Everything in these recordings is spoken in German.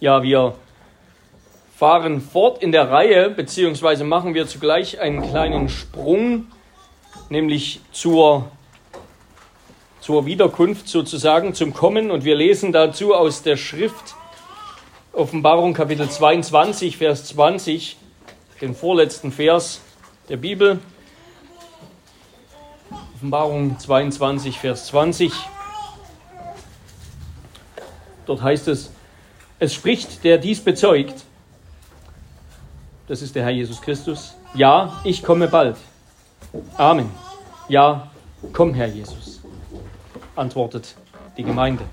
Ja, wir fahren fort in der Reihe, beziehungsweise machen wir zugleich einen kleinen Sprung, nämlich zur, zur Wiederkunft sozusagen, zum Kommen. Und wir lesen dazu aus der Schrift Offenbarung Kapitel 22, Vers 20, den vorletzten Vers der Bibel. Offenbarung 22, Vers 20. Dort heißt es, es spricht, der dies bezeugt, das ist der Herr Jesus Christus. Ja, ich komme bald. Amen. Ja, komm, Herr Jesus, antwortet die Gemeinde.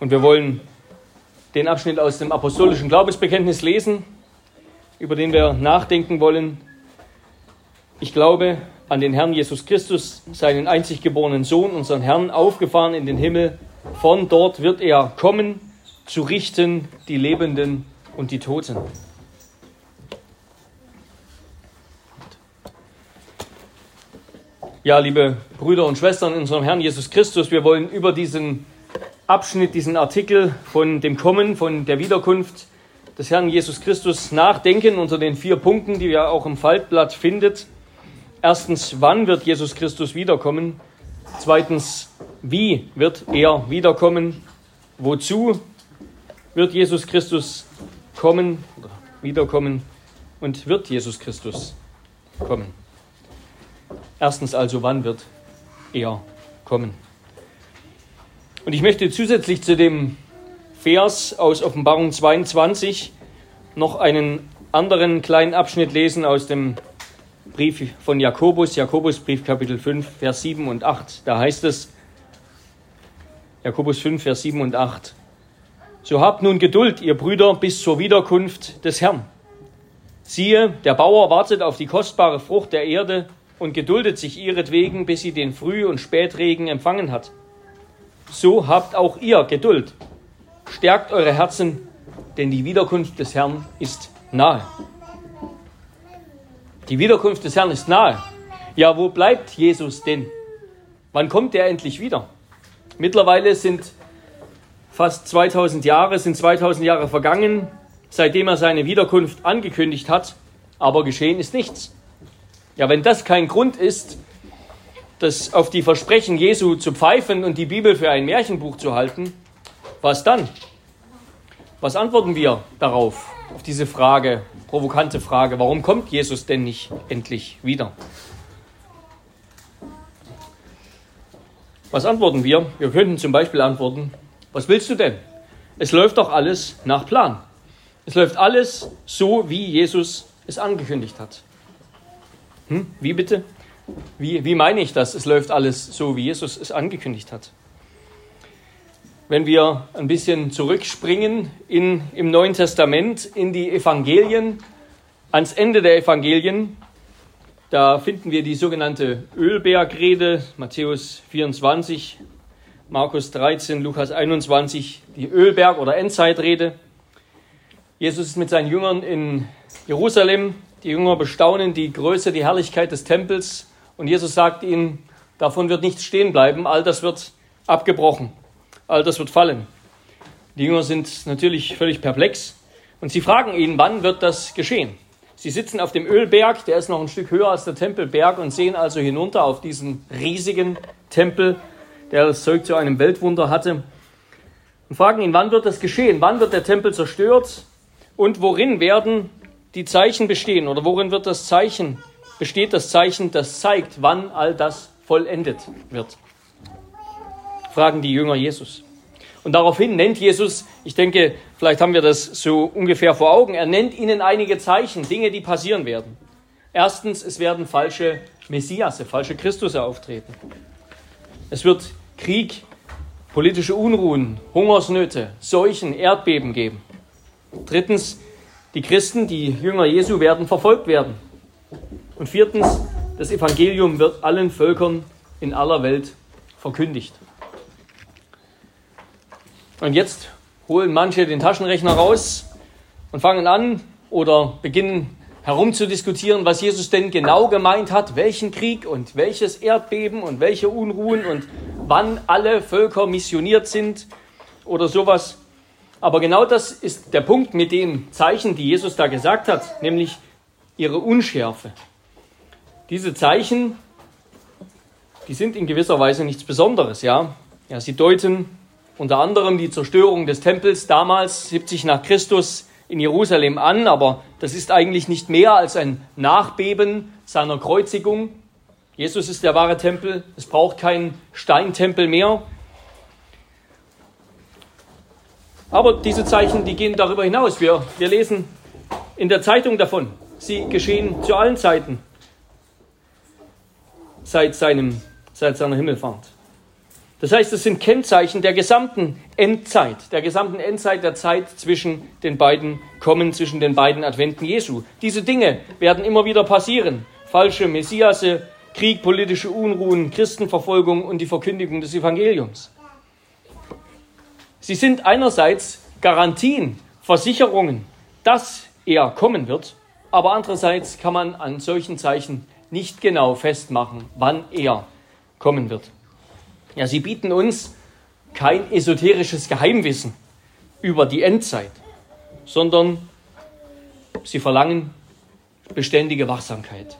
Und wir wollen den Abschnitt aus dem apostolischen Glaubensbekenntnis lesen, über den wir nachdenken wollen. Ich glaube an den Herrn Jesus Christus, seinen einzig geborenen Sohn, unseren Herrn, aufgefahren in den Himmel. Von dort wird er kommen, zu richten die Lebenden und die Toten. Ja, liebe Brüder und Schwestern in unserem Herrn Jesus Christus, wir wollen über diesen Abschnitt, diesen Artikel von dem Kommen, von der Wiederkunft des Herrn Jesus Christus nachdenken unter den vier Punkten, die ihr auch im Faltblatt findet. Erstens, wann wird Jesus Christus wiederkommen? Zweitens, wie wird er wiederkommen? Wozu wird Jesus Christus kommen wiederkommen und wird Jesus Christus kommen. Erstens also, wann wird er kommen? Und ich möchte zusätzlich zu dem Vers aus Offenbarung 22 noch einen anderen kleinen Abschnitt lesen aus dem Brief von Jakobus, Jakobusbrief Kapitel 5, Vers 7 und 8. Da heißt es, Jakobus 5, Vers 7 und 8, so habt nun Geduld, ihr Brüder, bis zur Wiederkunft des Herrn. Siehe, der Bauer wartet auf die kostbare Frucht der Erde und geduldet sich ihretwegen, bis sie den Früh- und Spätregen empfangen hat. So habt auch ihr Geduld. Stärkt eure Herzen, denn die Wiederkunft des Herrn ist nahe. Die Wiederkunft des Herrn ist nahe. Ja, wo bleibt Jesus denn? Wann kommt er endlich wieder? Mittlerweile sind fast 2000 Jahre, sind 2000 Jahre vergangen, seitdem er seine Wiederkunft angekündigt hat, aber geschehen ist nichts. Ja, wenn das kein Grund ist, das auf die Versprechen Jesu zu pfeifen und die Bibel für ein Märchenbuch zu halten, was dann? Was antworten wir darauf, auf diese Frage, provokante Frage, warum kommt Jesus denn nicht endlich wieder? Was antworten wir? Wir könnten zum Beispiel antworten, was willst du denn? Es läuft doch alles nach Plan. Es läuft alles so, wie Jesus es angekündigt hat. Hm? Wie bitte? Wie, wie meine ich das? Es läuft alles so, wie Jesus es angekündigt hat. Wenn wir ein bisschen zurückspringen in, im Neuen Testament, in die Evangelien, ans Ende der Evangelien, da finden wir die sogenannte Ölbergrede, Matthäus 24, Markus 13, Lukas 21, die Ölberg- oder Endzeitrede. Jesus ist mit seinen Jüngern in Jerusalem. Die Jünger bestaunen die Größe, die Herrlichkeit des Tempels. Und Jesus sagt ihnen, davon wird nichts stehen bleiben. All das wird abgebrochen. All das wird fallen. Die Jünger sind natürlich völlig perplex. Und sie fragen ihn, wann wird das geschehen? Sie sitzen auf dem Ölberg, der ist noch ein Stück höher als der Tempelberg und sehen also hinunter auf diesen riesigen Tempel der das Zeug zu einem Weltwunder hatte, und fragen ihn, wann wird das geschehen? Wann wird der Tempel zerstört? Und worin werden die Zeichen bestehen? Oder worin wird das Zeichen, besteht das Zeichen, das zeigt, wann all das vollendet wird? Fragen die Jünger Jesus. Und daraufhin nennt Jesus, ich denke, vielleicht haben wir das so ungefähr vor Augen, er nennt ihnen einige Zeichen, Dinge, die passieren werden. Erstens, es werden falsche Messiasse, falsche Christusse auftreten. Es wird Krieg, politische Unruhen, Hungersnöte, Seuchen, Erdbeben geben. Drittens, die Christen, die Jünger Jesu, werden verfolgt werden. Und viertens, das Evangelium wird allen Völkern in aller Welt verkündigt. Und jetzt holen manche den Taschenrechner raus und fangen an oder beginnen herumzudiskutieren, was Jesus denn genau gemeint hat, welchen Krieg und welches Erdbeben und welche Unruhen und wann alle Völker missioniert sind oder sowas. Aber genau das ist der Punkt mit den Zeichen, die Jesus da gesagt hat, nämlich ihre Unschärfe. Diese Zeichen, die sind in gewisser Weise nichts Besonderes, ja. Ja, sie deuten unter anderem die Zerstörung des Tempels damals 70 nach Christus in Jerusalem an, aber das ist eigentlich nicht mehr als ein Nachbeben seiner Kreuzigung. Jesus ist der wahre Tempel, es braucht keinen Steintempel mehr. Aber diese Zeichen, die gehen darüber hinaus. Wir, wir lesen in der Zeitung davon. Sie geschehen zu allen Zeiten seit, seinem, seit seiner Himmelfahrt. Das heißt, es sind Kennzeichen der gesamten Endzeit, der gesamten Endzeit der Zeit zwischen den beiden Kommen, zwischen den beiden Adventen Jesu. Diese Dinge werden immer wieder passieren. Falsche Messiasse, Krieg, politische Unruhen, Christenverfolgung und die Verkündigung des Evangeliums. Sie sind einerseits Garantien, Versicherungen, dass er kommen wird, aber andererseits kann man an solchen Zeichen nicht genau festmachen, wann er kommen wird. Ja, sie bieten uns kein esoterisches Geheimwissen über die Endzeit, sondern sie verlangen beständige Wachsamkeit.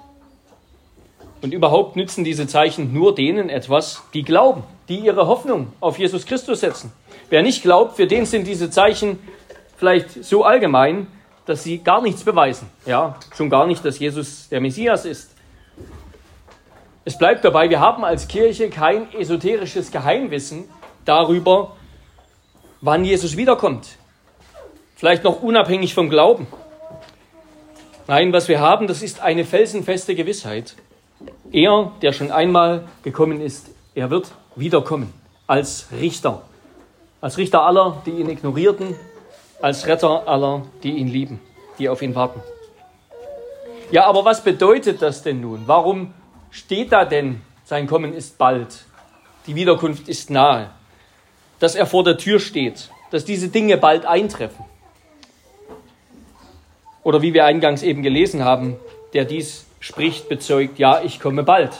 Und überhaupt nützen diese Zeichen nur denen etwas, die glauben, die ihre Hoffnung auf Jesus Christus setzen. Wer nicht glaubt, für den sind diese Zeichen vielleicht so allgemein, dass sie gar nichts beweisen. Ja, schon gar nicht, dass Jesus der Messias ist. Es bleibt dabei, wir haben als Kirche kein esoterisches Geheimwissen darüber, wann Jesus wiederkommt. Vielleicht noch unabhängig vom Glauben. Nein, was wir haben, das ist eine felsenfeste Gewissheit. Er, der schon einmal gekommen ist, er wird wiederkommen als Richter. Als Richter aller, die ihn ignorierten, als Retter aller, die ihn lieben, die auf ihn warten. Ja, aber was bedeutet das denn nun? Warum steht da denn, sein Kommen ist bald, die Wiederkunft ist nahe, dass er vor der Tür steht, dass diese Dinge bald eintreffen. Oder wie wir eingangs eben gelesen haben, der dies spricht, bezeugt, ja, ich komme bald.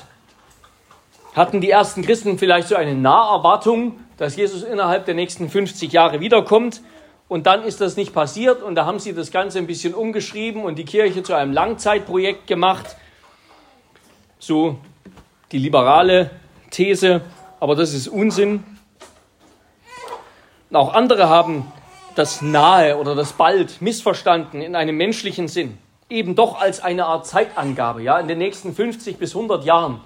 Hatten die ersten Christen vielleicht so eine Naherwartung, dass Jesus innerhalb der nächsten 50 Jahre wiederkommt? Und dann ist das nicht passiert und da haben sie das Ganze ein bisschen umgeschrieben und die Kirche zu einem Langzeitprojekt gemacht so die liberale These, aber das ist Unsinn. auch andere haben das Nahe oder das Bald missverstanden in einem menschlichen Sinn. Eben doch als eine Art Zeitangabe. Ja, in den nächsten 50 bis 100 Jahren,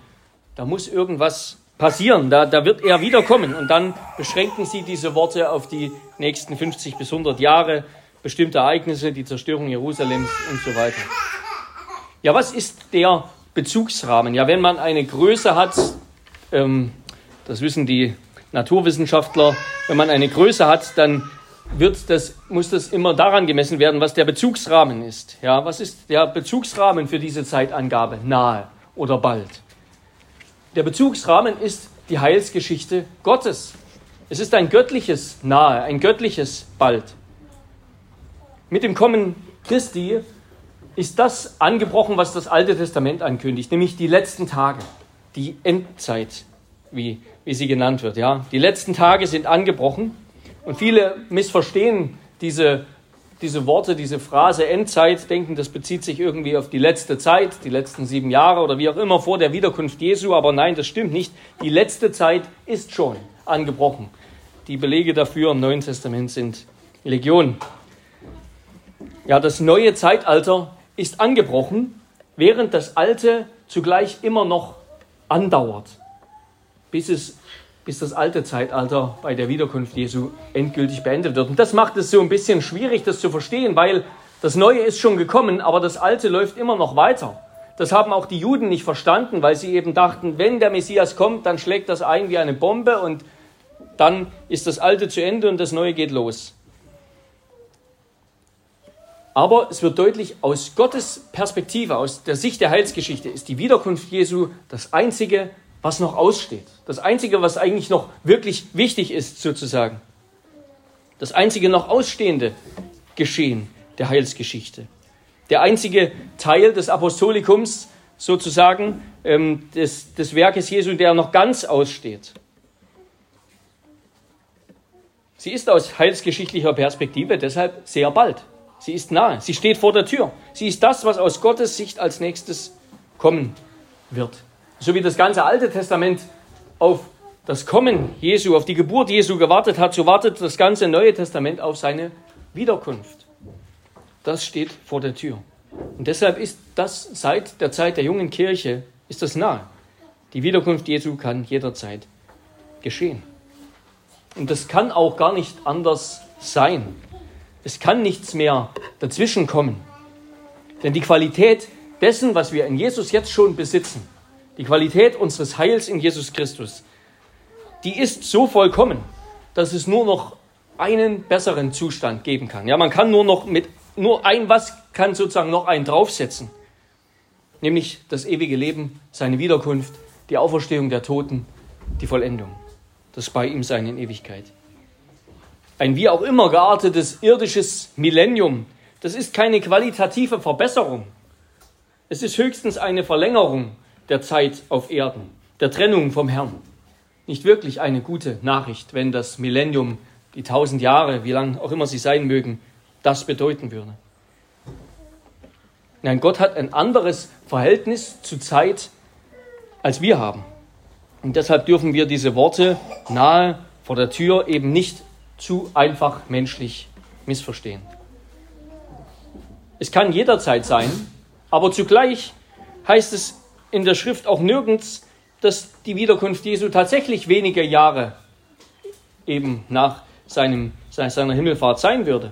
da muss irgendwas passieren, da, da wird er wiederkommen. Und dann beschränken sie diese Worte auf die nächsten 50 bis 100 Jahre, bestimmte Ereignisse, die Zerstörung Jerusalems und so weiter. Ja, was ist der Bezugsrahmen. Ja, wenn man eine Größe hat, ähm, das wissen die Naturwissenschaftler, wenn man eine Größe hat, dann wird das, muss das immer daran gemessen werden, was der Bezugsrahmen ist. Ja, was ist der Bezugsrahmen für diese Zeitangabe? Nahe oder bald? Der Bezugsrahmen ist die Heilsgeschichte Gottes. Es ist ein göttliches Nahe, ein göttliches Bald. Mit dem Kommen Christi ist das angebrochen, was das Alte Testament ankündigt, nämlich die letzten Tage, die Endzeit, wie, wie sie genannt wird. Ja? Die letzten Tage sind angebrochen und viele missverstehen diese, diese Worte, diese Phrase Endzeit, denken, das bezieht sich irgendwie auf die letzte Zeit, die letzten sieben Jahre oder wie auch immer vor der Wiederkunft Jesu, aber nein, das stimmt nicht. Die letzte Zeit ist schon angebrochen. Die Belege dafür im Neuen Testament sind Legion. Ja, das neue Zeitalter ist angebrochen, während das Alte zugleich immer noch andauert, bis, es, bis das alte Zeitalter bei der Wiederkunft Jesu endgültig beendet wird. Und das macht es so ein bisschen schwierig, das zu verstehen, weil das Neue ist schon gekommen, aber das Alte läuft immer noch weiter. Das haben auch die Juden nicht verstanden, weil sie eben dachten, wenn der Messias kommt, dann schlägt das ein wie eine Bombe und dann ist das Alte zu Ende und das Neue geht los. Aber es wird deutlich, aus Gottes Perspektive, aus der Sicht der Heilsgeschichte, ist die Wiederkunft Jesu das Einzige, was noch aussteht. Das Einzige, was eigentlich noch wirklich wichtig ist, sozusagen. Das einzige noch ausstehende Geschehen der Heilsgeschichte. Der einzige Teil des Apostolikums, sozusagen, ähm, des, des Werkes Jesu, der noch ganz aussteht. Sie ist aus heilsgeschichtlicher Perspektive deshalb sehr bald. Sie ist nahe. Sie steht vor der Tür. Sie ist das, was aus Gottes Sicht als nächstes kommen wird. So wie das ganze Alte Testament auf das Kommen Jesu, auf die Geburt Jesu gewartet hat, so wartet das ganze Neue Testament auf seine Wiederkunft. Das steht vor der Tür. Und deshalb ist das seit der Zeit der jungen Kirche, ist das nahe. Die Wiederkunft Jesu kann jederzeit geschehen. Und das kann auch gar nicht anders sein. Es kann nichts mehr dazwischen kommen. Denn die Qualität dessen, was wir in Jesus jetzt schon besitzen, die Qualität unseres Heils in Jesus Christus, die ist so vollkommen, dass es nur noch einen besseren Zustand geben kann. Ja, man kann nur noch mit nur ein was kann sozusagen noch einen draufsetzen, nämlich das ewige Leben, seine Wiederkunft, die Auferstehung der Toten, die Vollendung, das bei ihm sein in Ewigkeit. Ein wie auch immer geartetes irdisches Millennium, das ist keine qualitative Verbesserung. Es ist höchstens eine Verlängerung der Zeit auf Erden, der Trennung vom Herrn. Nicht wirklich eine gute Nachricht, wenn das Millennium, die tausend Jahre, wie lang auch immer sie sein mögen, das bedeuten würde. Nein, Gott hat ein anderes Verhältnis zu Zeit, als wir haben. Und deshalb dürfen wir diese Worte nahe vor der Tür eben nicht zu einfach menschlich missverstehen. Es kann jederzeit sein, aber zugleich heißt es in der Schrift auch nirgends, dass die Wiederkunft Jesu tatsächlich wenige Jahre eben nach seinem, seiner Himmelfahrt sein würde.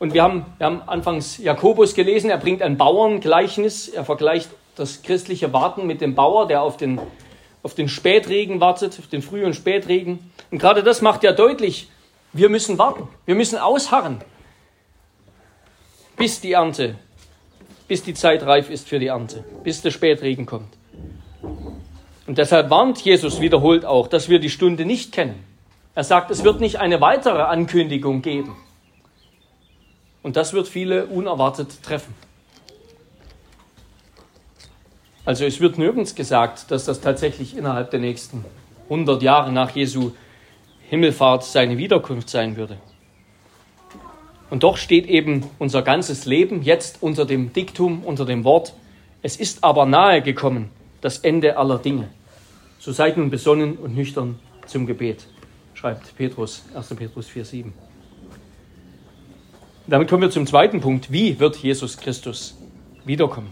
Und wir haben, wir haben anfangs Jakobus gelesen, er bringt ein Bauerngleichnis, er vergleicht das christliche Warten mit dem Bauer, der auf den, auf den Spätregen wartet, auf den Früh- und Spätregen. Und gerade das macht ja deutlich, wir müssen warten, wir müssen ausharren, bis die Ernte, bis die Zeit reif ist für die Ernte, bis der Spätregen kommt. Und deshalb warnt Jesus wiederholt auch, dass wir die Stunde nicht kennen. Er sagt, es wird nicht eine weitere Ankündigung geben. Und das wird viele unerwartet treffen. Also es wird nirgends gesagt, dass das tatsächlich innerhalb der nächsten 100 Jahre nach Jesu Himmelfahrt seine Wiederkunft sein würde. Und doch steht eben unser ganzes Leben jetzt unter dem Diktum, unter dem Wort, es ist aber nahe gekommen, das Ende aller Dinge. So seid nun besonnen und nüchtern zum Gebet, schreibt Petrus, 1. Petrus 4,7. Damit kommen wir zum zweiten Punkt. Wie wird Jesus Christus wiederkommen?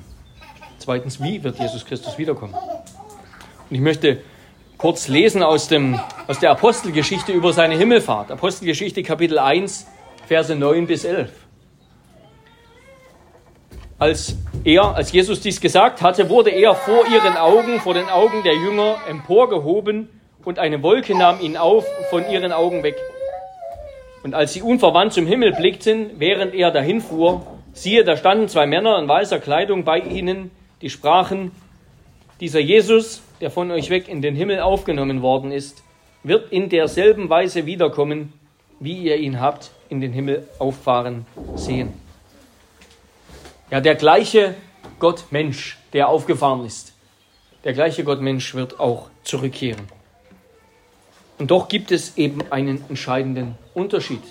Zweitens, wie wird Jesus Christus wiederkommen? Und ich möchte kurz lesen aus, dem, aus der Apostelgeschichte über seine Himmelfahrt. Apostelgeschichte Kapitel 1, Verse 9 bis 11. Als er, als Jesus dies gesagt hatte, wurde er vor ihren Augen, vor den Augen der Jünger emporgehoben und eine Wolke nahm ihn auf von ihren Augen weg. Und als sie unverwandt zum Himmel blickten, während er dahinfuhr, siehe, da standen zwei Männer in weißer Kleidung bei ihnen, die sprachen, dieser Jesus, der von euch weg in den Himmel aufgenommen worden ist, wird in derselben Weise wiederkommen, wie ihr ihn habt in den Himmel auffahren sehen. Ja, der gleiche Gott Mensch, der aufgefahren ist, der gleiche Gott Mensch wird auch zurückkehren. Und doch gibt es eben einen entscheidenden Unterschied.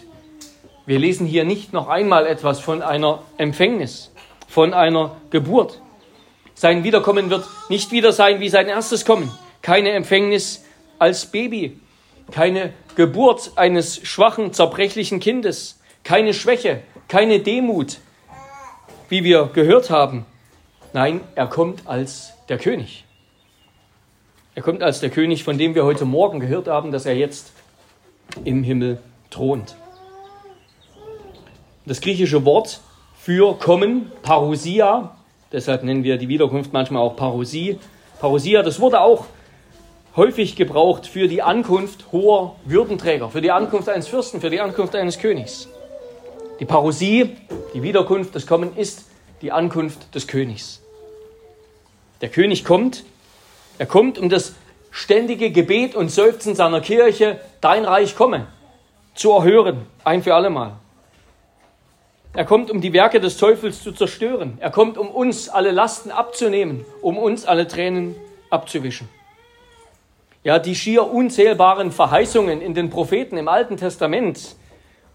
Wir lesen hier nicht noch einmal etwas von einer Empfängnis, von einer Geburt. Sein Wiederkommen wird nicht wieder sein wie sein erstes Kommen. Keine Empfängnis als Baby, keine Geburt eines schwachen, zerbrechlichen Kindes, keine Schwäche, keine Demut, wie wir gehört haben. Nein, er kommt als der König. Er kommt als der König, von dem wir heute Morgen gehört haben, dass er jetzt im Himmel thront. Das griechische Wort für kommen, Parousia, deshalb nennen wir die Wiederkunft manchmal auch Parousie. Parousia, das wurde auch häufig gebraucht für die Ankunft hoher Würdenträger, für die Ankunft eines Fürsten, für die Ankunft eines Königs. Die Parousie, die Wiederkunft, das Kommen ist die Ankunft des Königs. Der König kommt er kommt, um das ständige Gebet und Seufzen seiner Kirche, dein Reich komme, zu erhören, ein für allemal. Er kommt, um die Werke des Teufels zu zerstören. Er kommt, um uns alle Lasten abzunehmen, um uns alle Tränen abzuwischen. Ja, die schier unzählbaren Verheißungen in den Propheten im Alten Testament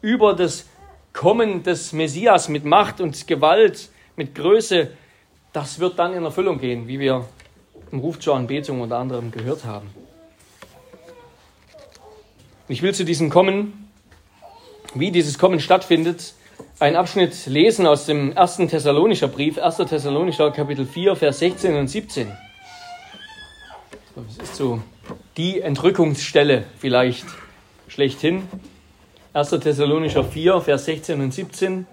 über das Kommen des Messias mit Macht und Gewalt, mit Größe, das wird dann in Erfüllung gehen, wie wir im Ruf zur Anbetung unter anderem gehört haben. Ich will zu diesem Kommen, wie dieses Kommen stattfindet, einen Abschnitt lesen aus dem ersten Thessalonischer Brief, 1. Thessalonischer Kapitel 4, Vers 16 und 17. Das ist so die Entrückungsstelle vielleicht schlechthin. 1. Thessalonischer 4, Vers 16 und 17.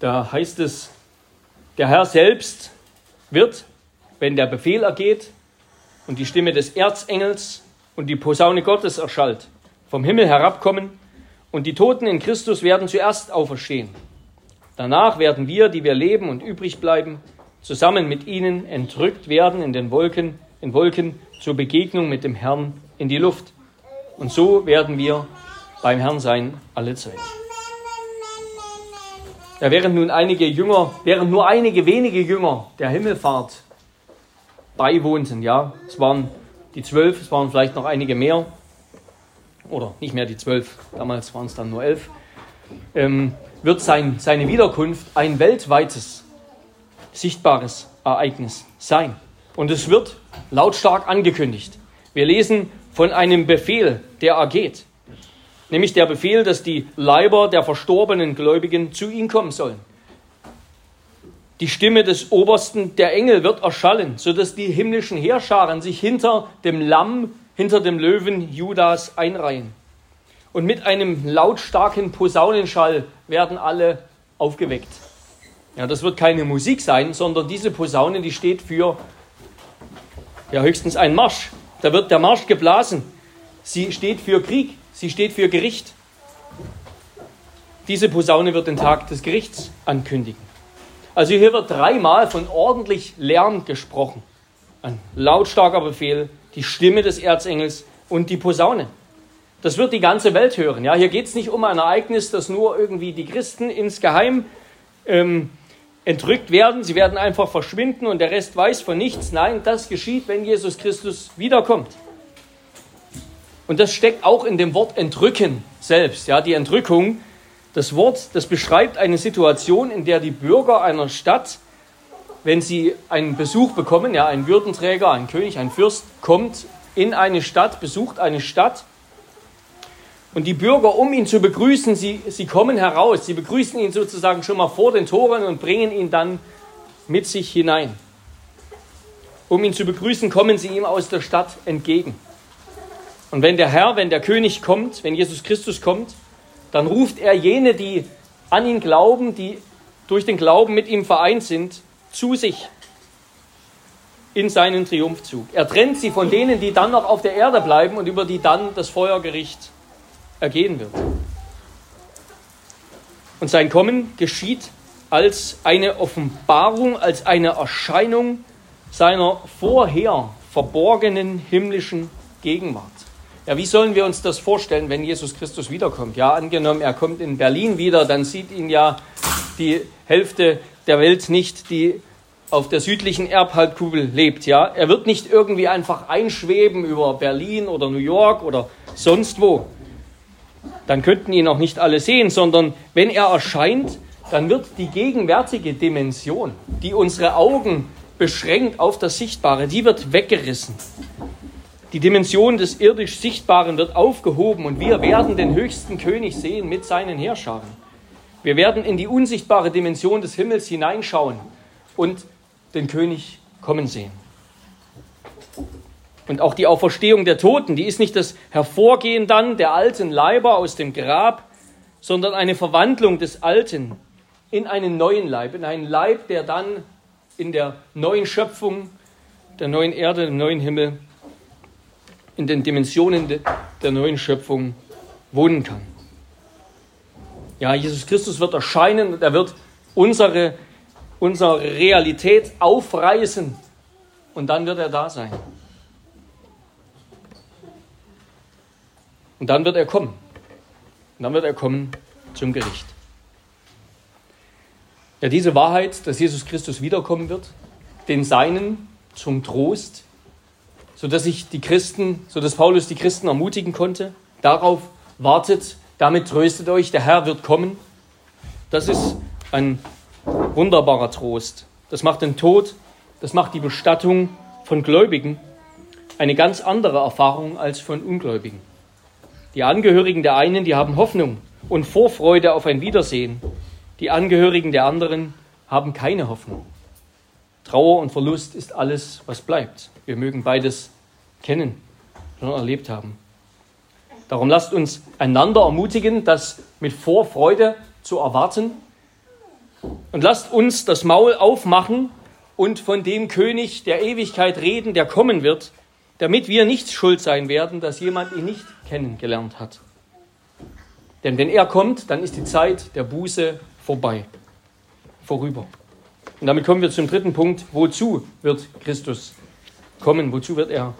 Da heißt es, der Herr selbst wird, wenn der Befehl ergeht und die Stimme des Erzengels und die Posaune Gottes erschallt, vom Himmel herabkommen und die Toten in Christus werden zuerst auferstehen. Danach werden wir, die wir leben und übrig bleiben, zusammen mit ihnen entrückt werden in den Wolken, in Wolken zur Begegnung mit dem Herrn in die Luft. Und so werden wir beim Herrn sein alle Zeit. Ja, während nun einige Jünger, während nur einige wenige Jünger der Himmelfahrt beiwohnten, ja, es waren die zwölf, es waren vielleicht noch einige mehr, oder nicht mehr die zwölf, damals waren es dann nur elf, ähm, wird sein, seine Wiederkunft ein weltweites, sichtbares Ereignis sein. Und es wird lautstark angekündigt. Wir lesen von einem Befehl, der ergeht. Nämlich der Befehl, dass die Leiber der verstorbenen Gläubigen zu ihm kommen sollen. Die Stimme des Obersten der Engel wird erschallen, sodass die himmlischen Heerscharen sich hinter dem Lamm hinter dem Löwen Judas einreihen. Und mit einem lautstarken Posaunenschall werden alle aufgeweckt. Ja, das wird keine Musik sein, sondern diese Posaune, die steht für ja, höchstens ein Marsch. Da wird der Marsch geblasen. Sie steht für Krieg, sie steht für Gericht. Diese Posaune wird den Tag des Gerichts ankündigen. Also hier wird dreimal von ordentlich Lärm gesprochen. Ein lautstarker Befehl, die Stimme des Erzengels und die Posaune. Das wird die ganze Welt hören. Ja, hier geht es nicht um ein Ereignis, das nur irgendwie die Christen insgeheim ähm, entrückt werden. Sie werden einfach verschwinden und der Rest weiß von nichts. Nein, das geschieht, wenn Jesus Christus wiederkommt. Und das steckt auch in dem Wort entrücken selbst. Ja, die Entrückung, das Wort, das beschreibt eine Situation, in der die Bürger einer Stadt wenn sie einen Besuch bekommen, ja, ein Würdenträger, ein König, ein Fürst kommt in eine Stadt, besucht eine Stadt und die Bürger, um ihn zu begrüßen, sie, sie kommen heraus, sie begrüßen ihn sozusagen schon mal vor den Toren und bringen ihn dann mit sich hinein. Um ihn zu begrüßen, kommen sie ihm aus der Stadt entgegen. Und wenn der Herr, wenn der König kommt, wenn Jesus Christus kommt, dann ruft er jene, die an ihn glauben, die durch den Glauben mit ihm vereint sind, zu sich in seinen Triumphzug. Er trennt sie von denen, die dann noch auf der Erde bleiben und über die dann das Feuergericht ergehen wird. Und sein Kommen geschieht als eine Offenbarung, als eine Erscheinung seiner vorher verborgenen himmlischen Gegenwart. Ja, wie sollen wir uns das vorstellen, wenn Jesus Christus wiederkommt? Ja, angenommen, er kommt in Berlin wieder, dann sieht ihn ja die Hälfte der Welt nicht, die auf der südlichen Erdhalbkugel lebt. Ja, er wird nicht irgendwie einfach einschweben über Berlin oder New York oder sonst wo. Dann könnten ihn auch nicht alle sehen, sondern wenn er erscheint, dann wird die gegenwärtige Dimension, die unsere Augen beschränkt auf das Sichtbare, die wird weggerissen. Die Dimension des irdisch Sichtbaren wird aufgehoben und wir werden den höchsten König sehen mit seinen Heerscharen. Wir werden in die unsichtbare Dimension des Himmels hineinschauen und den König kommen sehen. Und auch die Auferstehung der Toten, die ist nicht das Hervorgehen dann der alten Leiber aus dem Grab, sondern eine Verwandlung des Alten in einen neuen Leib, in einen Leib, der dann in der neuen Schöpfung, der neuen Erde, dem neuen Himmel, in den Dimensionen der neuen Schöpfung wohnen kann. Ja, Jesus Christus wird erscheinen und er wird unsere, unsere Realität aufreißen und dann wird er da sein. Und dann wird er kommen. Und dann wird er kommen zum Gericht. Ja, diese Wahrheit, dass Jesus Christus wiederkommen wird, den Seinen zum Trost, sodass sich die Christen, sodass Paulus die Christen ermutigen konnte. Darauf wartet, damit tröstet euch, der Herr wird kommen. Das ist ein wunderbarer Trost. Das macht den Tod, das macht die Bestattung von Gläubigen eine ganz andere Erfahrung als von Ungläubigen. Die Angehörigen der einen, die haben Hoffnung und Vorfreude auf ein Wiedersehen. Die Angehörigen der anderen haben keine Hoffnung. Trauer und Verlust ist alles, was bleibt. Wir mögen beides kennen, schon erlebt haben. Darum lasst uns einander ermutigen, das mit Vorfreude zu erwarten. Und lasst uns das Maul aufmachen und von dem König der Ewigkeit reden, der kommen wird, damit wir nicht schuld sein werden, dass jemand ihn nicht kennengelernt hat. Denn wenn er kommt, dann ist die Zeit der Buße vorbei, vorüber. Und damit kommen wir zum dritten Punkt. Wozu wird Christus kommen? Wozu wird er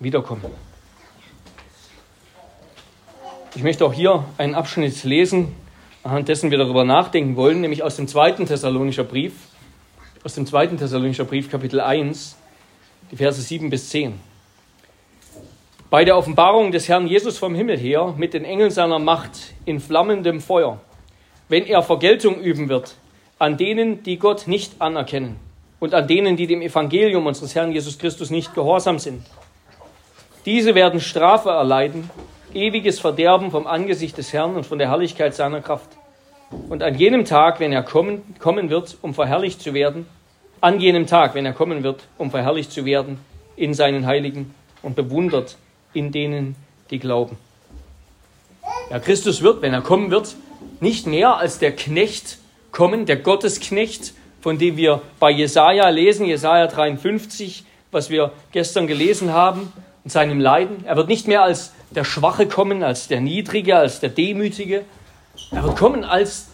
wiederkommen? Ich möchte auch hier einen Abschnitt lesen, anhand dessen wir darüber nachdenken wollen, nämlich aus dem zweiten Thessalonischer Brief, aus dem zweiten Thessalonischer Brief, Kapitel 1, die Verse 7 bis 10. Bei der Offenbarung des Herrn Jesus vom Himmel her mit den Engeln seiner Macht in flammendem Feuer, wenn er Vergeltung üben wird an denen, die Gott nicht anerkennen und an denen, die dem Evangelium unseres Herrn Jesus Christus nicht gehorsam sind. Diese werden Strafe erleiden, ewiges Verderben vom Angesicht des Herrn und von der Herrlichkeit seiner Kraft. Und an jenem Tag, wenn er kommen, kommen wird, um verherrlicht zu werden, an jenem Tag, wenn er kommen wird, um verherrlicht zu werden in seinen Heiligen und bewundert in denen, die glauben. Ja, Christus wird, wenn er kommen wird, nicht mehr als der Knecht kommen, der Gottesknecht, von dem wir bei Jesaja lesen, Jesaja 53, was wir gestern gelesen haben, und seinem Leiden. Er wird nicht mehr als der Schwache kommen, als der Niedrige, als der Demütige. Er wird kommen als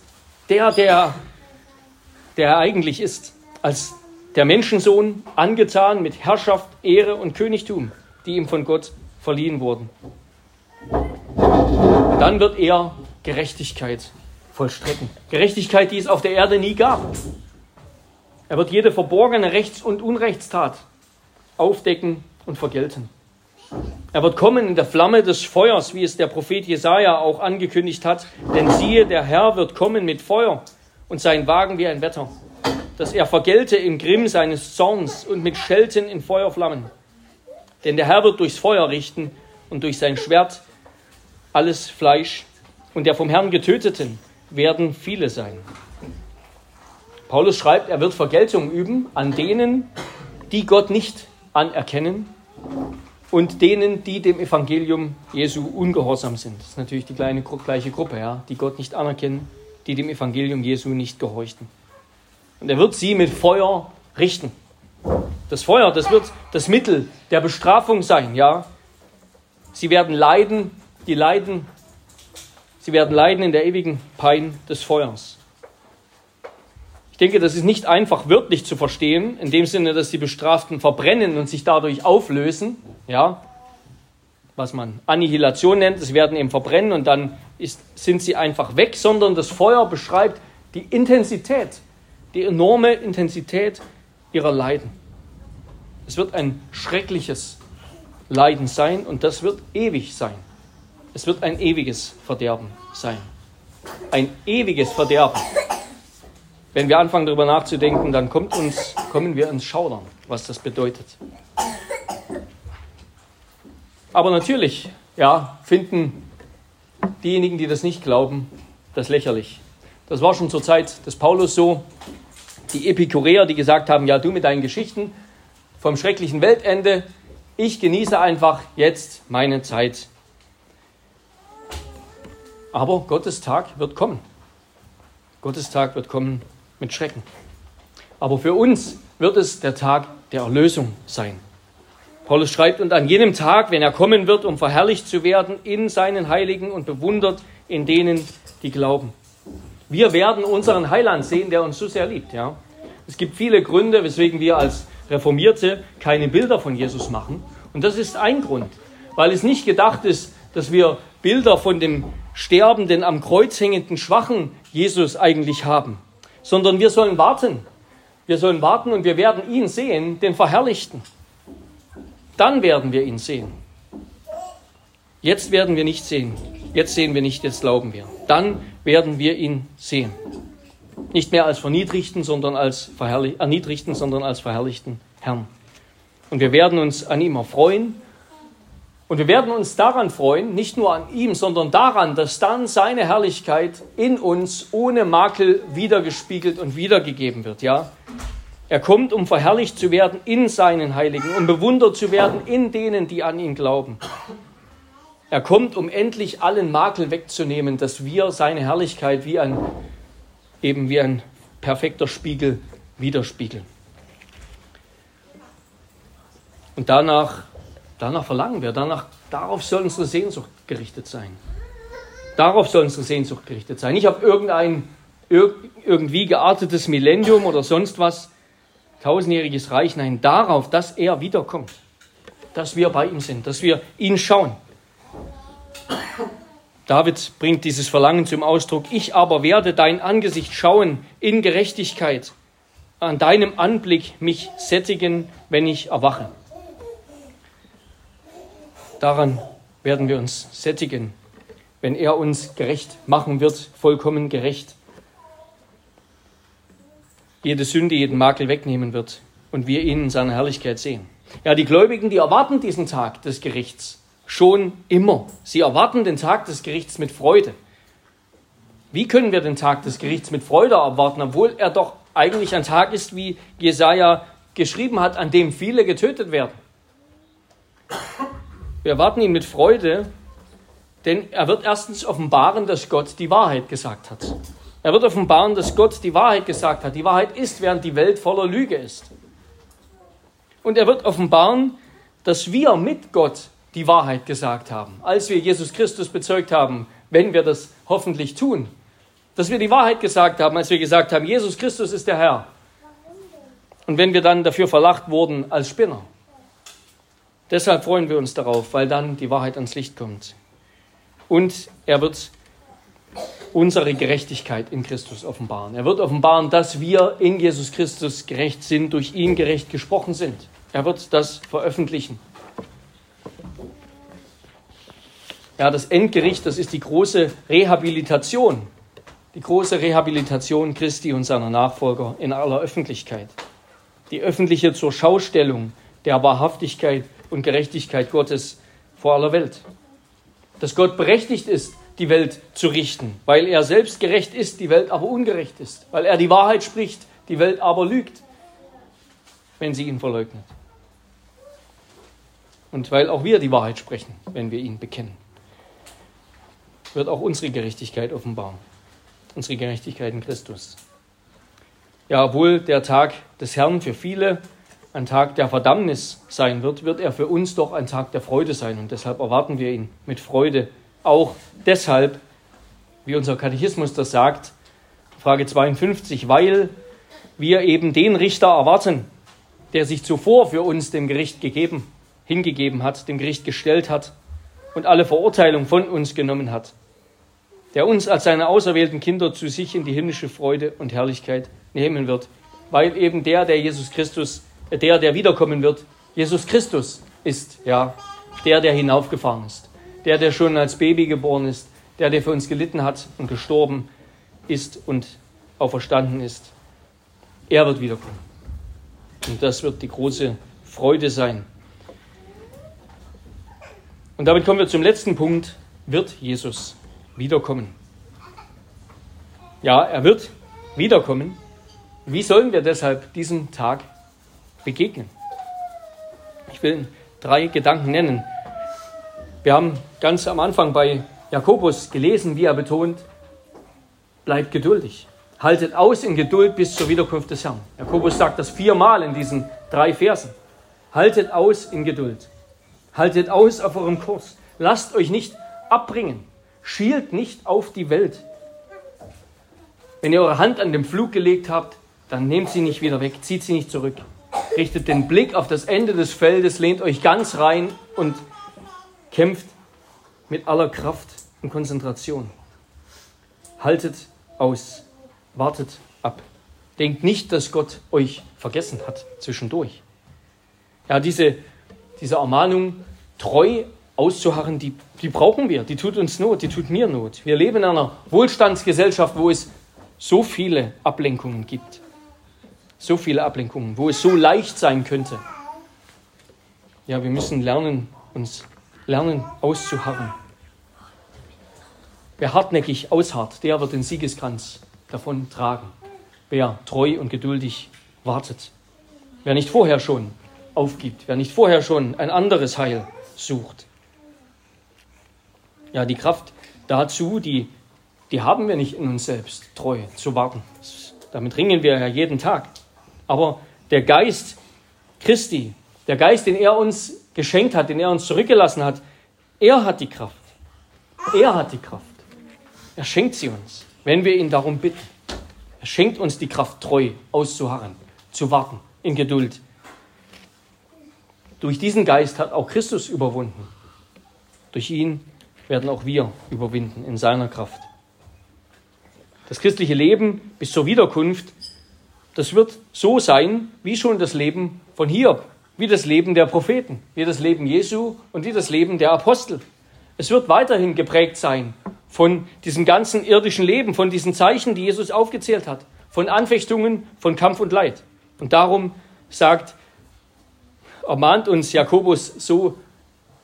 der, der, der er eigentlich ist, als der Menschensohn, angetan mit Herrschaft, Ehre und Königtum, die ihm von Gott verliehen wurden. Dann wird er Gerechtigkeit vollstrecken. Gerechtigkeit, die es auf der Erde nie gab. Er wird jede verborgene Rechts- und Unrechtstat aufdecken und vergelten. Er wird kommen in der Flamme des Feuers, wie es der Prophet Jesaja auch angekündigt hat. Denn siehe, der Herr wird kommen mit Feuer und sein Wagen wie ein Wetter, dass er vergelte im Grimm seines Zorns und mit Schelten in Feuerflammen. Denn der Herr wird durchs Feuer richten und durch sein Schwert alles Fleisch und der vom Herrn Getöteten werden viele sein. Paulus schreibt, er wird Vergeltung üben an denen, die Gott nicht anerkennen und denen, die dem Evangelium Jesu ungehorsam sind. Das ist natürlich die kleine, gleiche Gruppe, ja, die Gott nicht anerkennen, die dem Evangelium Jesu nicht gehorchten. Und er wird sie mit Feuer richten. Das Feuer, das wird das Mittel der Bestrafung sein, ja. Sie werden leiden, die leiden Sie werden leiden in der ewigen Pein des Feuers. Ich denke, das ist nicht einfach wörtlich zu verstehen, in dem Sinne, dass die Bestraften verbrennen und sich dadurch auflösen, ja, was man Annihilation nennt, es werden eben verbrennen und dann ist, sind sie einfach weg, sondern das Feuer beschreibt die Intensität, die enorme Intensität ihrer Leiden. Es wird ein schreckliches Leiden sein und das wird ewig sein. Es wird ein ewiges Verderben sein. Ein ewiges Verderben. Wenn wir anfangen darüber nachzudenken, dann kommt uns, kommen wir ins Schaudern, was das bedeutet. Aber natürlich, ja, finden diejenigen, die das nicht glauben, das lächerlich. Das war schon zur Zeit des Paulus so. Die Epikureer, die gesagt haben, ja, du mit deinen Geschichten vom schrecklichen Weltende, ich genieße einfach jetzt meine Zeit aber Gottes Tag wird kommen. Gottes Tag wird kommen mit Schrecken. Aber für uns wird es der Tag der Erlösung sein. Paulus schreibt, und an jenem Tag, wenn er kommen wird, um verherrlicht zu werden in seinen Heiligen und bewundert in denen, die glauben. Wir werden unseren Heiland sehen, der uns so sehr liebt. Ja? Es gibt viele Gründe, weswegen wir als Reformierte keine Bilder von Jesus machen. Und das ist ein Grund, weil es nicht gedacht ist, dass wir Bilder von dem sterbenden, am Kreuz hängenden, schwachen Jesus eigentlich haben, sondern wir sollen warten. Wir sollen warten und wir werden ihn sehen, den Verherrlichten. Dann werden wir ihn sehen. Jetzt werden wir nicht sehen. Jetzt sehen wir nicht, jetzt glauben wir. Dann werden wir ihn sehen. Nicht mehr als verniedrigten, sondern als erniedrigten, sondern als verherrlichten Herrn. Und wir werden uns an ihm erfreuen. Und wir werden uns daran freuen, nicht nur an ihm, sondern daran, dass dann seine Herrlichkeit in uns ohne Makel wiedergespiegelt und wiedergegeben wird. Ja, er kommt, um verherrlicht zu werden in seinen Heiligen, um bewundert zu werden in denen, die an ihn glauben. Er kommt, um endlich allen Makel wegzunehmen, dass wir seine Herrlichkeit wie ein, eben wie ein perfekter Spiegel widerspiegeln. Und danach, danach verlangen wir, danach, darauf soll unsere Sehnsucht gerichtet sein. Darauf soll unsere Sehnsucht gerichtet sein. Nicht auf irgendein irgendwie geartetes Millennium oder sonst was, tausendjähriges Reich, nein, darauf, dass er wiederkommt, dass wir bei ihm sind, dass wir ihn schauen. David bringt dieses Verlangen zum Ausdruck, ich aber werde dein Angesicht schauen in Gerechtigkeit, an deinem Anblick mich sättigen, wenn ich erwache. Daran werden wir uns sättigen, wenn er uns gerecht machen wird, vollkommen gerecht jede Sünde, jeden Makel wegnehmen wird und wir ihn in seiner Herrlichkeit sehen. Ja, die Gläubigen, die erwarten diesen Tag des Gerichts schon immer. Sie erwarten den Tag des Gerichts mit Freude. Wie können wir den Tag des Gerichts mit Freude erwarten, obwohl er doch eigentlich ein Tag ist, wie Jesaja geschrieben hat, an dem viele getötet werden? Wir erwarten ihn mit Freude, denn er wird erstens offenbaren, dass Gott die Wahrheit gesagt hat. Er wird offenbaren, dass Gott die Wahrheit gesagt hat. Die Wahrheit ist, während die Welt voller Lüge ist. Und er wird offenbaren, dass wir mit Gott die Wahrheit gesagt haben, als wir Jesus Christus bezeugt haben, wenn wir das hoffentlich tun. Dass wir die Wahrheit gesagt haben, als wir gesagt haben, Jesus Christus ist der Herr. Und wenn wir dann dafür verlacht wurden als Spinner. Deshalb freuen wir uns darauf, weil dann die Wahrheit ans Licht kommt. Und er wird unsere Gerechtigkeit in Christus offenbaren. Er wird offenbaren, dass wir in Jesus Christus gerecht sind, durch ihn gerecht gesprochen sind. Er wird das veröffentlichen. Ja, das Endgericht, das ist die große Rehabilitation, die große Rehabilitation Christi und seiner Nachfolger in aller Öffentlichkeit. Die öffentliche zur Schaustellung der Wahrhaftigkeit und Gerechtigkeit Gottes vor aller Welt. Dass Gott berechtigt ist, die Welt zu richten, weil er selbst gerecht ist, die Welt aber ungerecht ist, weil er die Wahrheit spricht, die Welt aber lügt, wenn sie ihn verleugnet. Und weil auch wir die Wahrheit sprechen, wenn wir ihn bekennen, wird auch unsere Gerechtigkeit offenbar, unsere Gerechtigkeit in Christus. Ja, obwohl der Tag des Herrn für viele ein Tag der Verdammnis sein wird, wird er für uns doch ein Tag der Freude sein. Und deshalb erwarten wir ihn mit Freude auch deshalb, wie unser Katechismus das sagt, Frage 52, weil wir eben den Richter erwarten, der sich zuvor für uns dem Gericht gegeben, hingegeben hat, dem Gericht gestellt hat und alle Verurteilung von uns genommen hat, der uns als seine auserwählten Kinder zu sich in die himmlische Freude und Herrlichkeit nehmen wird, weil eben der, der Jesus Christus, der, der wiederkommen wird, Jesus Christus ist, ja, der, der hinaufgefahren ist der, der schon als Baby geboren ist, der, der für uns gelitten hat und gestorben ist und auferstanden ist. Er wird wiederkommen. Und das wird die große Freude sein. Und damit kommen wir zum letzten Punkt. Wird Jesus wiederkommen? Ja, er wird wiederkommen. Wie sollen wir deshalb diesem Tag begegnen? Ich will drei Gedanken nennen. Wir haben ganz am Anfang bei Jakobus gelesen, wie er betont, bleibt geduldig. Haltet aus in Geduld bis zur Wiederkunft des Herrn. Jakobus sagt das viermal in diesen drei Versen. Haltet aus in Geduld. Haltet aus auf eurem Kurs. Lasst euch nicht abbringen. Schielt nicht auf die Welt. Wenn ihr eure Hand an den Flug gelegt habt, dann nehmt sie nicht wieder weg, zieht sie nicht zurück. Richtet den Blick auf das Ende des Feldes, lehnt euch ganz rein und Kämpft mit aller Kraft und Konzentration. Haltet aus. Wartet ab. Denkt nicht, dass Gott euch vergessen hat zwischendurch. Ja, diese diese Ermahnung, treu auszuharren, die, die brauchen wir. Die tut uns Not, die tut mir Not. Wir leben in einer Wohlstandsgesellschaft, wo es so viele Ablenkungen gibt. So viele Ablenkungen, wo es so leicht sein könnte. Ja, wir müssen lernen, uns lernen auszuharren. Wer hartnäckig ausharrt, der wird den Siegeskranz davon tragen. Wer treu und geduldig wartet. Wer nicht vorher schon aufgibt, wer nicht vorher schon ein anderes Heil sucht. Ja, die Kraft dazu, die, die haben wir nicht in uns selbst, treu zu warten. Damit ringen wir ja jeden Tag. Aber der Geist Christi, der Geist, den er uns geschenkt hat, den er uns zurückgelassen hat, er hat die Kraft. Er hat die Kraft. Er schenkt sie uns, wenn wir ihn darum bitten. Er schenkt uns die Kraft, treu auszuharren, zu warten, in Geduld. Durch diesen Geist hat auch Christus überwunden. Durch ihn werden auch wir überwinden in seiner Kraft. Das christliche Leben bis zur Wiederkunft, das wird so sein, wie schon das Leben von Hiob, wie das Leben der Propheten, wie das Leben Jesu und wie das Leben der Apostel. Es wird weiterhin geprägt sein von diesem ganzen irdischen Leben, von diesen Zeichen, die Jesus aufgezählt hat, von Anfechtungen, von Kampf und Leid. Und darum sagt, ermahnt uns Jakobus so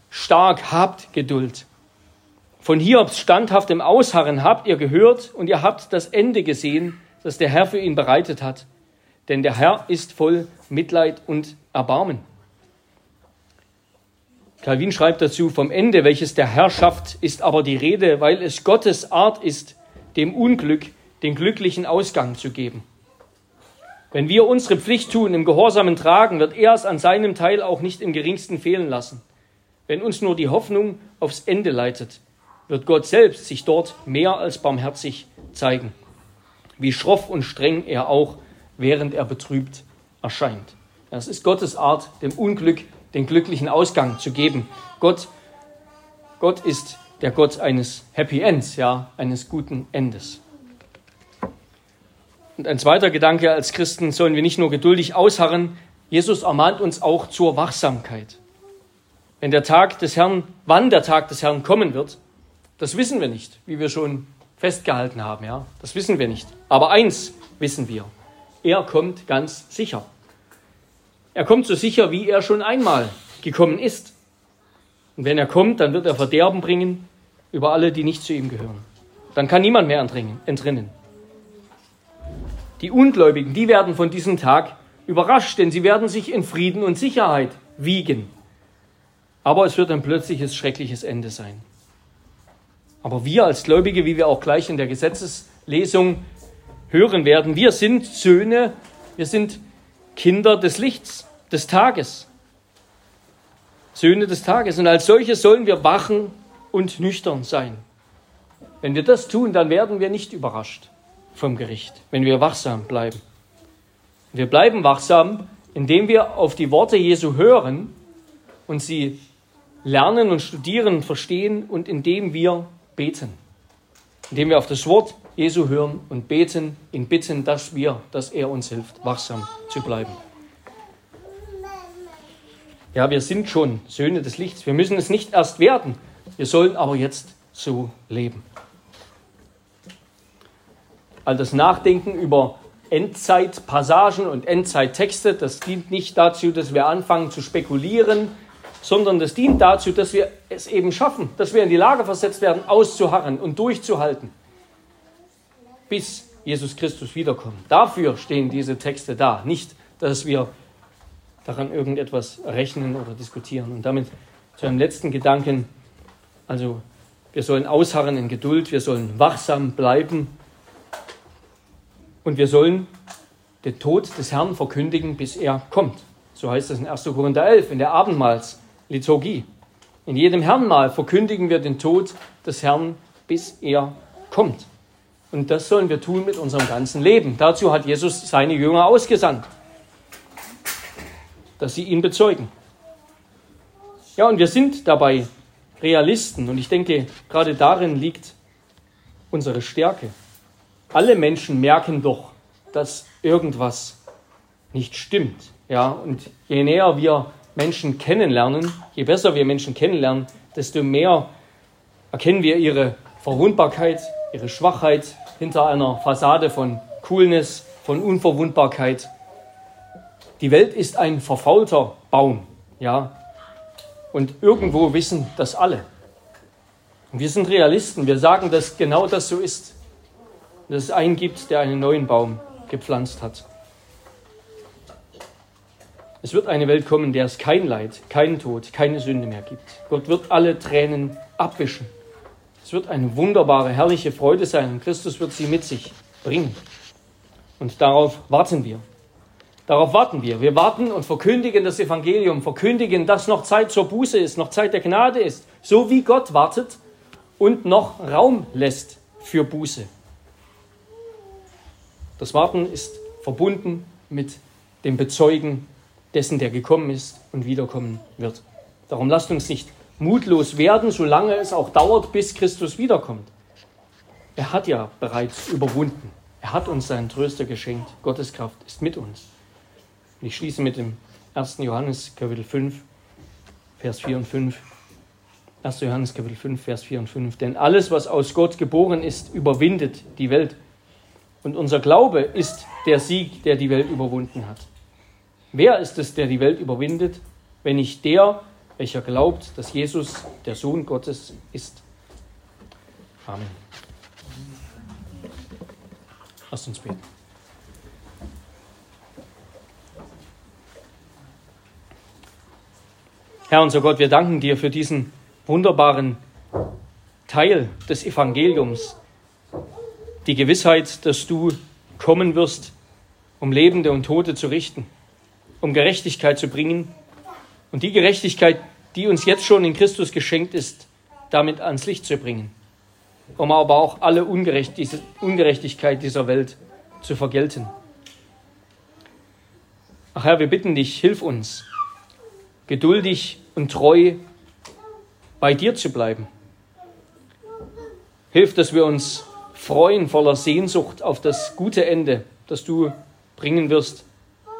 stark, habt Geduld. Von Hiobs standhaftem Ausharren habt ihr gehört und ihr habt das Ende gesehen, das der Herr für ihn bereitet hat. Denn der Herr ist voll Mitleid und Erbarmen. Calvin schreibt dazu, vom Ende, welches der Herr schafft, ist aber die Rede, weil es Gottes Art ist, dem Unglück den glücklichen Ausgang zu geben. Wenn wir unsere Pflicht tun, im Gehorsamen tragen, wird er es an seinem Teil auch nicht im geringsten fehlen lassen. Wenn uns nur die Hoffnung aufs Ende leitet, wird Gott selbst sich dort mehr als barmherzig zeigen, wie schroff und streng er auch, während er betrübt erscheint. Es ist Gottes Art, dem Unglück den glücklichen Ausgang zu geben. Gott, Gott ist der Gott eines Happy Ends, ja, eines guten Endes. Und ein zweiter Gedanke, als Christen sollen wir nicht nur geduldig ausharren, Jesus ermahnt uns auch zur Wachsamkeit. Wenn der Tag des Herrn, wann der Tag des Herrn kommen wird, das wissen wir nicht, wie wir schon festgehalten haben, ja. Das wissen wir nicht. Aber eins wissen wir. Er kommt ganz sicher. Er kommt so sicher, wie er schon einmal gekommen ist. Und wenn er kommt, dann wird er Verderben bringen über alle, die nicht zu ihm gehören. Dann kann niemand mehr entrinnen. Die Ungläubigen, die werden von diesem Tag überrascht, denn sie werden sich in Frieden und Sicherheit wiegen. Aber es wird ein plötzliches, schreckliches Ende sein. Aber wir als Gläubige, wie wir auch gleich in der Gesetzeslesung hören werden, wir sind Söhne, wir sind Kinder des Lichts, des Tages. Söhne des Tages. Und als solche sollen wir wachen und nüchtern sein. Wenn wir das tun, dann werden wir nicht überrascht vom Gericht, wenn wir wachsam bleiben. Wir bleiben wachsam, indem wir auf die Worte Jesu hören und sie lernen und studieren verstehen und indem wir beten. Indem wir auf das Wort Jesu hören und beten, ihn bitten, dass wir, dass er uns hilft, wachsam zu bleiben. Ja, wir sind schon Söhne des Lichts. Wir müssen es nicht erst werden. Wir sollen aber jetzt so leben. All das Nachdenken über Endzeitpassagen und Endzeittexte, das dient nicht dazu, dass wir anfangen zu spekulieren, sondern das dient dazu, dass wir es eben schaffen, dass wir in die Lage versetzt werden, auszuharren und durchzuhalten, bis Jesus Christus wiederkommt. Dafür stehen diese Texte da, nicht, dass wir daran irgendetwas rechnen oder diskutieren. Und damit zu einem letzten Gedanken, also wir sollen ausharren in Geduld, wir sollen wachsam bleiben und wir sollen den Tod des Herrn verkündigen, bis er kommt. So heißt es in 1. Korinther 11 in der Abendmahls. Liturgie. In jedem Herrnmal verkündigen wir den Tod des Herrn, bis er kommt. Und das sollen wir tun mit unserem ganzen Leben. Dazu hat Jesus seine Jünger ausgesandt, dass sie ihn bezeugen. Ja, und wir sind dabei Realisten. Und ich denke, gerade darin liegt unsere Stärke. Alle Menschen merken doch, dass irgendwas nicht stimmt. Ja, und je näher wir Menschen kennenlernen, je besser wir Menschen kennenlernen, desto mehr erkennen wir ihre Verwundbarkeit, ihre Schwachheit hinter einer Fassade von Coolness, von Unverwundbarkeit. Die Welt ist ein verfaulter Baum, ja. Und irgendwo wissen das alle. Und wir sind Realisten. Wir sagen, dass genau das so ist. Dass es einen gibt, der einen neuen Baum gepflanzt hat. Es wird eine Welt kommen, in der es kein Leid, keinen Tod, keine Sünde mehr gibt. Gott wird alle Tränen abwischen. Es wird eine wunderbare, herrliche Freude sein und Christus wird sie mit sich bringen. Und darauf warten wir. Darauf warten wir. Wir warten und verkündigen das Evangelium, verkündigen, dass noch Zeit zur Buße ist, noch Zeit der Gnade ist, so wie Gott wartet und noch Raum lässt für Buße. Das Warten ist verbunden mit dem Bezeugen dessen, der gekommen ist und wiederkommen wird. Darum lasst uns nicht mutlos werden, solange es auch dauert, bis Christus wiederkommt. Er hat ja bereits überwunden. Er hat uns seinen Tröster geschenkt. Gottes Kraft ist mit uns. Und ich schließe mit dem 1. Johannes Kapitel 5, Vers 4 und 5. 1. Johannes Kapitel 5, Vers 4 und 5. Denn alles, was aus Gott geboren ist, überwindet die Welt. Und unser Glaube ist der Sieg, der die Welt überwunden hat. Wer ist es, der die Welt überwindet, wenn nicht der, welcher glaubt, dass Jesus der Sohn Gottes ist? Amen. Lasst uns beten. Herr unser Gott, wir danken dir für diesen wunderbaren Teil des Evangeliums, die Gewissheit, dass du kommen wirst, um Lebende und Tote zu richten, um Gerechtigkeit zu bringen und die Gerechtigkeit, die uns jetzt schon in Christus geschenkt ist, damit ans Licht zu bringen, um aber auch alle Ungerechtigkeit dieser Welt zu vergelten. Ach Herr, wir bitten dich, hilf uns, geduldig und treu bei dir zu bleiben. Hilf, dass wir uns freuen voller Sehnsucht auf das gute Ende, das du bringen wirst.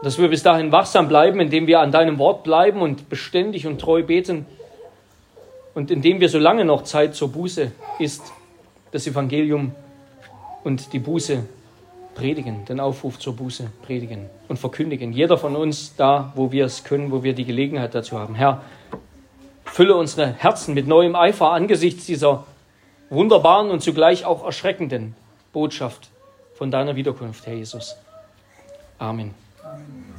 Dass wir bis dahin wachsam bleiben, indem wir an deinem Wort bleiben und beständig und treu beten. Und indem wir, solange noch Zeit zur Buße ist, das Evangelium und die Buße predigen, den Aufruf zur Buße predigen und verkündigen. Jeder von uns da, wo wir es können, wo wir die Gelegenheit dazu haben. Herr, Fülle unsere Herzen mit neuem Eifer angesichts dieser wunderbaren und zugleich auch erschreckenden Botschaft von deiner Wiederkunft, Herr Jesus. Amen. Amen.